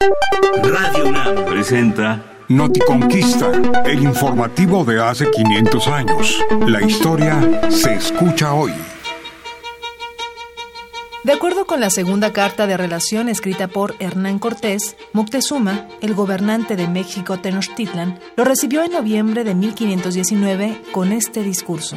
Radio UNAM presenta Noticonquista, el informativo de hace 500 años. La historia se escucha hoy. De acuerdo con la segunda carta de relación escrita por Hernán Cortés, Moctezuma, el gobernante de México Tenochtitlan, lo recibió en noviembre de 1519 con este discurso.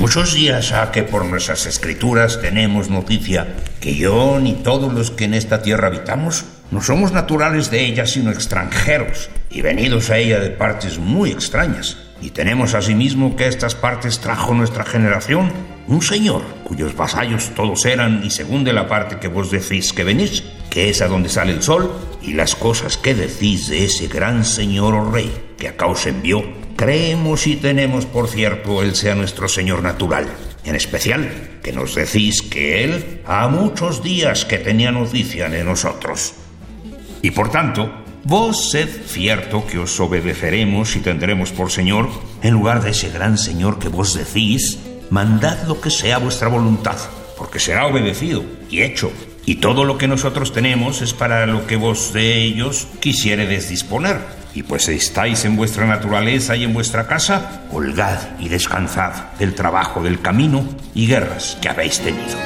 Muchos días ha que por nuestras escrituras tenemos noticia que yo ni todos los que en esta tierra habitamos no somos naturales de ella sino extranjeros y venidos a ella de partes muy extrañas. Y tenemos asimismo que estas partes trajo nuestra generación un señor cuyos vasallos todos eran y según de la parte que vos decís que venís, que es a donde sale el sol y las cosas que decís de ese gran señor o rey que acá os envió Creemos y tenemos por cierto Él sea nuestro Señor natural. En especial, que nos decís que Él ha muchos días que tenía noticia de nosotros. Y por tanto, vos sed cierto que os obedeceremos y tendremos por Señor, en lugar de ese gran Señor que vos decís, mandad lo que sea vuestra voluntad, porque será obedecido y hecho. Y todo lo que nosotros tenemos es para lo que vos de ellos quisiéredes disponer y pues estáis en vuestra naturaleza y en vuestra casa, holgad y descansad del trabajo del camino y guerras que habéis tenido.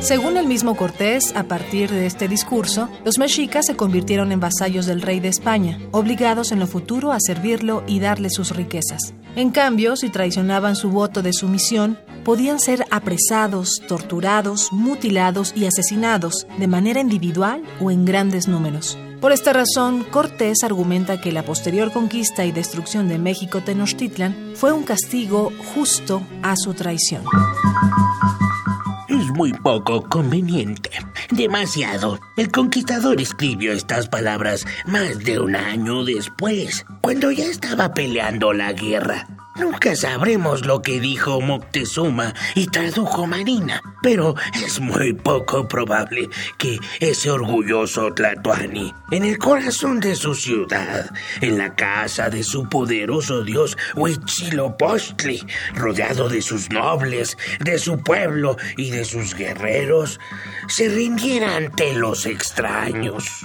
Según el mismo Cortés, a partir de este discurso, los mexicas se convirtieron en vasallos del rey de España, obligados en lo futuro a servirlo y darle sus riquezas. En cambio, si traicionaban su voto de sumisión, podían ser apresados, torturados, mutilados y asesinados de manera individual o en grandes números. Por esta razón, Cortés argumenta que la posterior conquista y destrucción de México Tenochtitlan fue un castigo justo a su traición. Es muy poco conveniente. Demasiado. El conquistador escribió estas palabras más de un año después, cuando ya estaba peleando la guerra. Nunca sabremos lo que dijo Moctezuma y tradujo Marina, pero es muy poco probable que ese orgulloso Tlatoani, en el corazón de su ciudad, en la casa de su poderoso dios Huitzilopochtli, rodeado de sus nobles, de su pueblo y de sus guerreros, se rindiera ante los extraños.